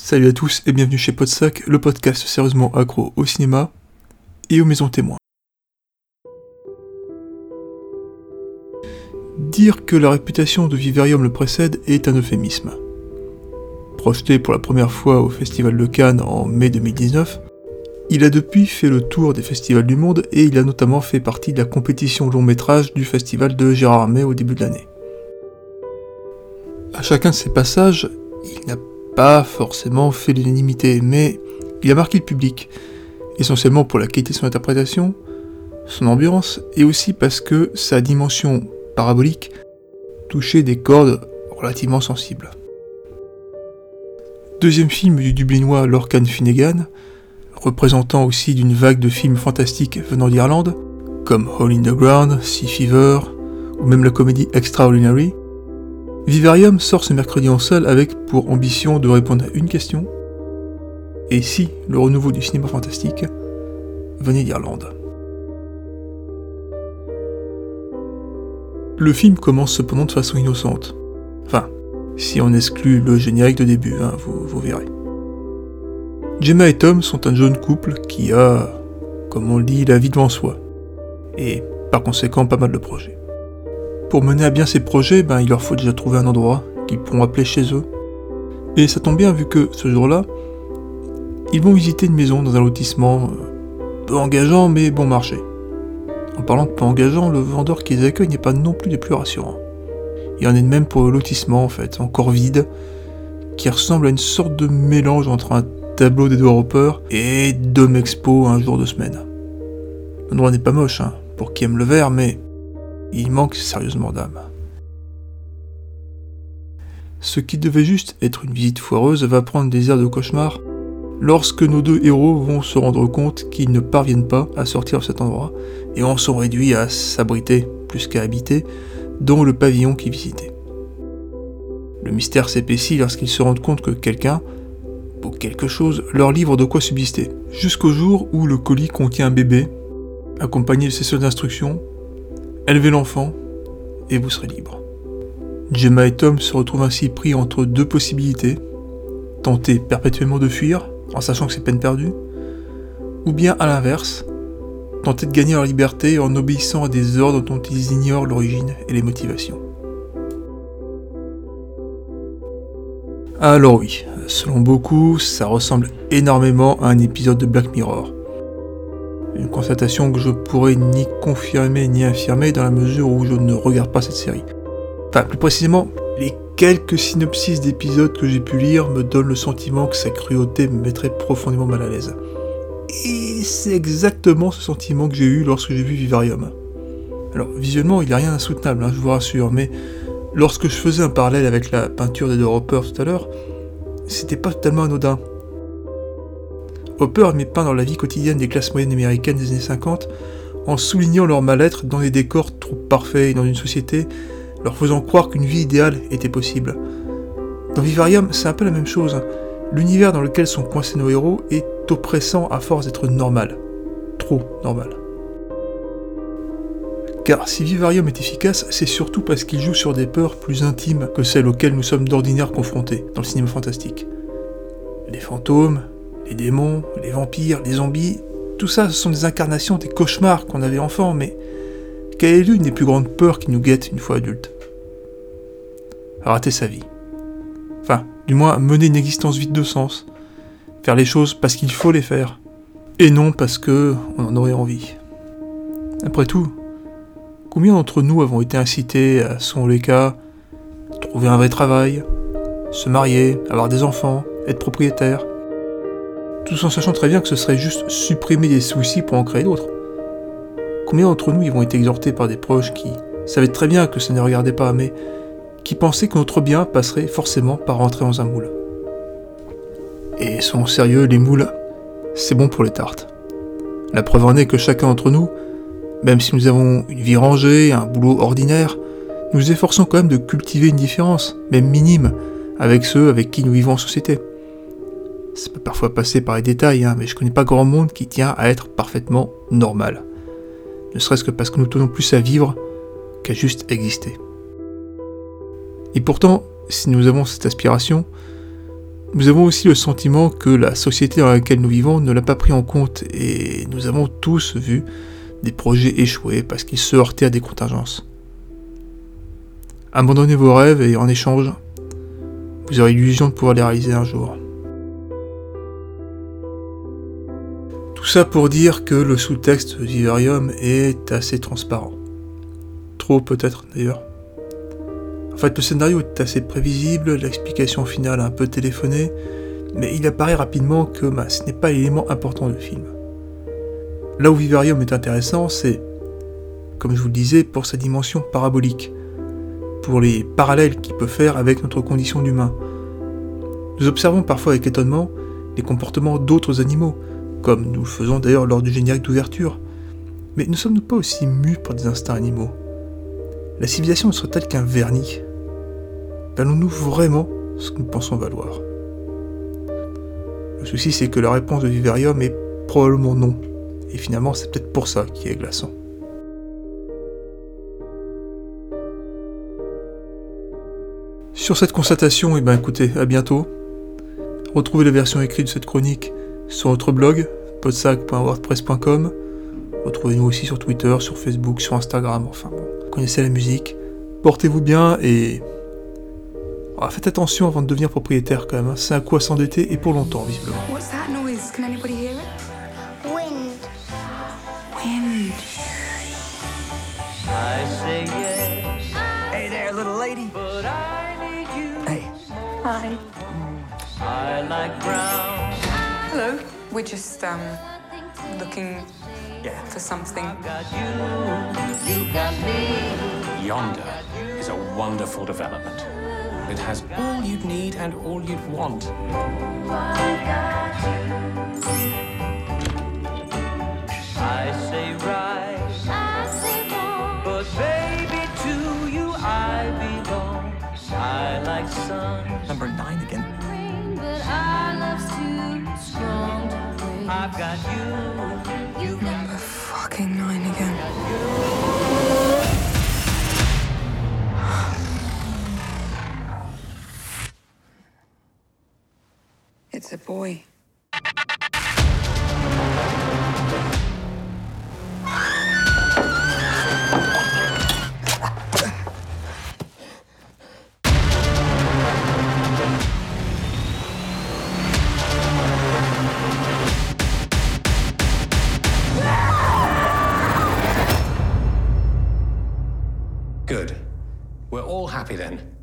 Salut à tous et bienvenue chez Podsac, le podcast sérieusement accro au cinéma et aux maisons témoins. Dire que la réputation de Vivarium le précède est un euphémisme. Projeté pour la première fois au Festival de Cannes en mai 2019, il a depuis fait le tour des festivals du monde et il a notamment fait partie de la compétition long métrage du festival de Gérard Armé au début de l'année. À chacun de ses passages, il n'a pas forcément fait l'unanimité, mais il a marqué le public, essentiellement pour la qualité de son interprétation, son ambiance, et aussi parce que sa dimension parabolique touchait des cordes relativement sensibles. Deuxième film du Dublinois Lorcan Finnegan, représentant aussi d'une vague de films fantastiques venant d'Irlande, comme Hole in the Ground, Sea Fever, ou même la comédie Extraordinary, Vivarium sort ce mercredi en salle avec pour ambition de répondre à une question. Et si le renouveau du cinéma fantastique venait d'Irlande? Le film commence cependant de façon innocente. Enfin, si on exclut le générique de début, hein, vous, vous verrez. Gemma et Tom sont un jeune couple qui a, comme on le dit, la vie devant soi. Et par conséquent pas mal de projets. Pour mener à bien ces projets, ben, il leur faut déjà trouver un endroit qu'ils pourront appeler chez eux. Et ça tombe bien vu que ce jour-là, ils vont visiter une maison dans un lotissement euh, peu engageant mais bon marché. En parlant de peu engageant, le vendeur qui les accueille n'est pas non plus des plus rassurants. Il y en a de même pour le lotissement en fait, encore vide, qui ressemble à une sorte de mélange entre un tableau d'Edward Hopper et Dome Expo un jour de semaine. L'endroit n'est pas moche, hein, pour qui aime le verre, mais il manque sérieusement d'âme. Ce qui devait juste être une visite foireuse va prendre des airs de cauchemar lorsque nos deux héros vont se rendre compte qu'ils ne parviennent pas à sortir de cet endroit et en sont réduits à s'abriter plus qu'à habiter dans le pavillon qu'ils visitaient. Le mystère s'épaissit lorsqu'ils se rendent compte que quelqu'un, ou quelque chose, leur livre de quoi subsister, jusqu'au jour où le colis contient un bébé, accompagné de ses seules instructions Élevez l'enfant et vous serez libre. Gemma et Tom se retrouvent ainsi pris entre deux possibilités. Tenter perpétuellement de fuir, en sachant que c'est peine perdue, ou bien à l'inverse, tenter de gagner leur liberté en obéissant à des ordres dont ils ignorent l'origine et les motivations. Alors oui, selon beaucoup, ça ressemble énormément à un épisode de Black Mirror. Une constatation que je pourrais ni confirmer ni infirmer dans la mesure où je ne regarde pas cette série. Enfin, plus précisément, les quelques synopsis d'épisodes que j'ai pu lire me donnent le sentiment que sa cruauté me mettrait profondément mal à l'aise. Et c'est exactement ce sentiment que j'ai eu lorsque j'ai vu Vivarium. Alors, visuellement, il n'y a rien d'insoutenable, hein, je vous rassure, mais lorsque je faisais un parallèle avec la peinture des Hopper tout à l'heure, c'était pas totalement anodin. Hopper met peint dans la vie quotidienne des classes moyennes américaines des années 50 en soulignant leur mal-être dans des décors trop parfaits et dans une société leur faisant croire qu'une vie idéale était possible. Dans Vivarium, c'est un peu la même chose. L'univers dans lequel sont coincés nos héros est oppressant à force d'être normal. Trop normal. Car si Vivarium est efficace, c'est surtout parce qu'il joue sur des peurs plus intimes que celles auxquelles nous sommes d'ordinaire confrontés dans le cinéma fantastique. Les fantômes, les démons, les vampires, les zombies, tout ça, ce sont des incarnations des cauchemars qu'on avait enfant, mais quelle est l'une des plus grandes peurs qui nous guettent une fois adultes? Rater sa vie. Enfin, du moins mener une existence vide de sens. Faire les choses parce qu'il faut les faire. Et non parce que on en aurait envie. Après tout, combien d'entre nous avons été incités à, selon les cas, trouver un vrai travail, se marier, avoir des enfants, être propriétaire, tout en sachant très bien que ce serait juste supprimer des soucis pour en créer d'autres. Combien d'entre nous y vont être exhortés par des proches qui savaient très bien que ça ne regardait pas, mais qui pensaient que notre bien passerait forcément par rentrer dans un moule Et sont sérieux, les moules, c'est bon pour les tartes. La preuve en est que chacun d'entre nous, même si nous avons une vie rangée, un boulot ordinaire, nous efforçons quand même de cultiver une différence, même minime, avec ceux avec qui nous vivons en société. Ça peut parfois passer par les détails, hein, mais je connais pas grand monde qui tient à être parfaitement normal. Ne serait-ce que parce que nous tenons plus à vivre qu'à juste exister. Et pourtant, si nous avons cette aspiration, Nous avons aussi le sentiment que la société dans laquelle nous vivons ne l'a pas pris en compte et nous avons tous vu des projets échouer parce qu'ils se heurtaient à des contingences. Abandonnez vos rêves et en échange, vous aurez l'illusion de pouvoir les réaliser un jour. Tout ça pour dire que le sous-texte Vivarium est assez transparent. Trop peut-être d'ailleurs. En fait, le scénario est assez prévisible, l'explication finale un peu téléphonée, mais il apparaît rapidement que ce n'est pas l'élément important du film. Là où Vivarium est intéressant, c'est, comme je vous le disais, pour sa dimension parabolique, pour les parallèles qu'il peut faire avec notre condition d'humain. Nous observons parfois avec étonnement les comportements d'autres animaux, comme nous le faisons d'ailleurs lors du générique d'ouverture. Mais ne sommes-nous pas aussi mus par des instincts animaux La civilisation ne serait-elle qu'un vernis Valons-nous vraiment ce que nous pensons valoir Le souci, c'est que la réponse de Vivarium est probablement non. Et finalement, c'est peut-être pour ça qui est glaçant. Sur cette constatation, et eh ben écoutez, à bientôt. Retrouvez la version écrite de cette chronique sur notre blog, podsac.wordpress.com. Retrouvez-nous aussi sur Twitter, sur Facebook, sur Instagram, enfin bon, connaissez la musique. Portez-vous bien et ah, faites attention avant de devenir propriétaire quand même. Hein. C'est un coup à s'endetter et pour longtemps, visiblement. What's that noise? Can anybody hear it? Wind. Wind. I say yes. Hey there, little lady. But I need you. Hey. Hi. I like brown. Hello. We're just um looking yeah. for something. Got you. You got me. Yonder is a wonderful development. It has all you'd need and all you'd want. I've got you. You got Number fucking nine again. It's a boy. Happy then.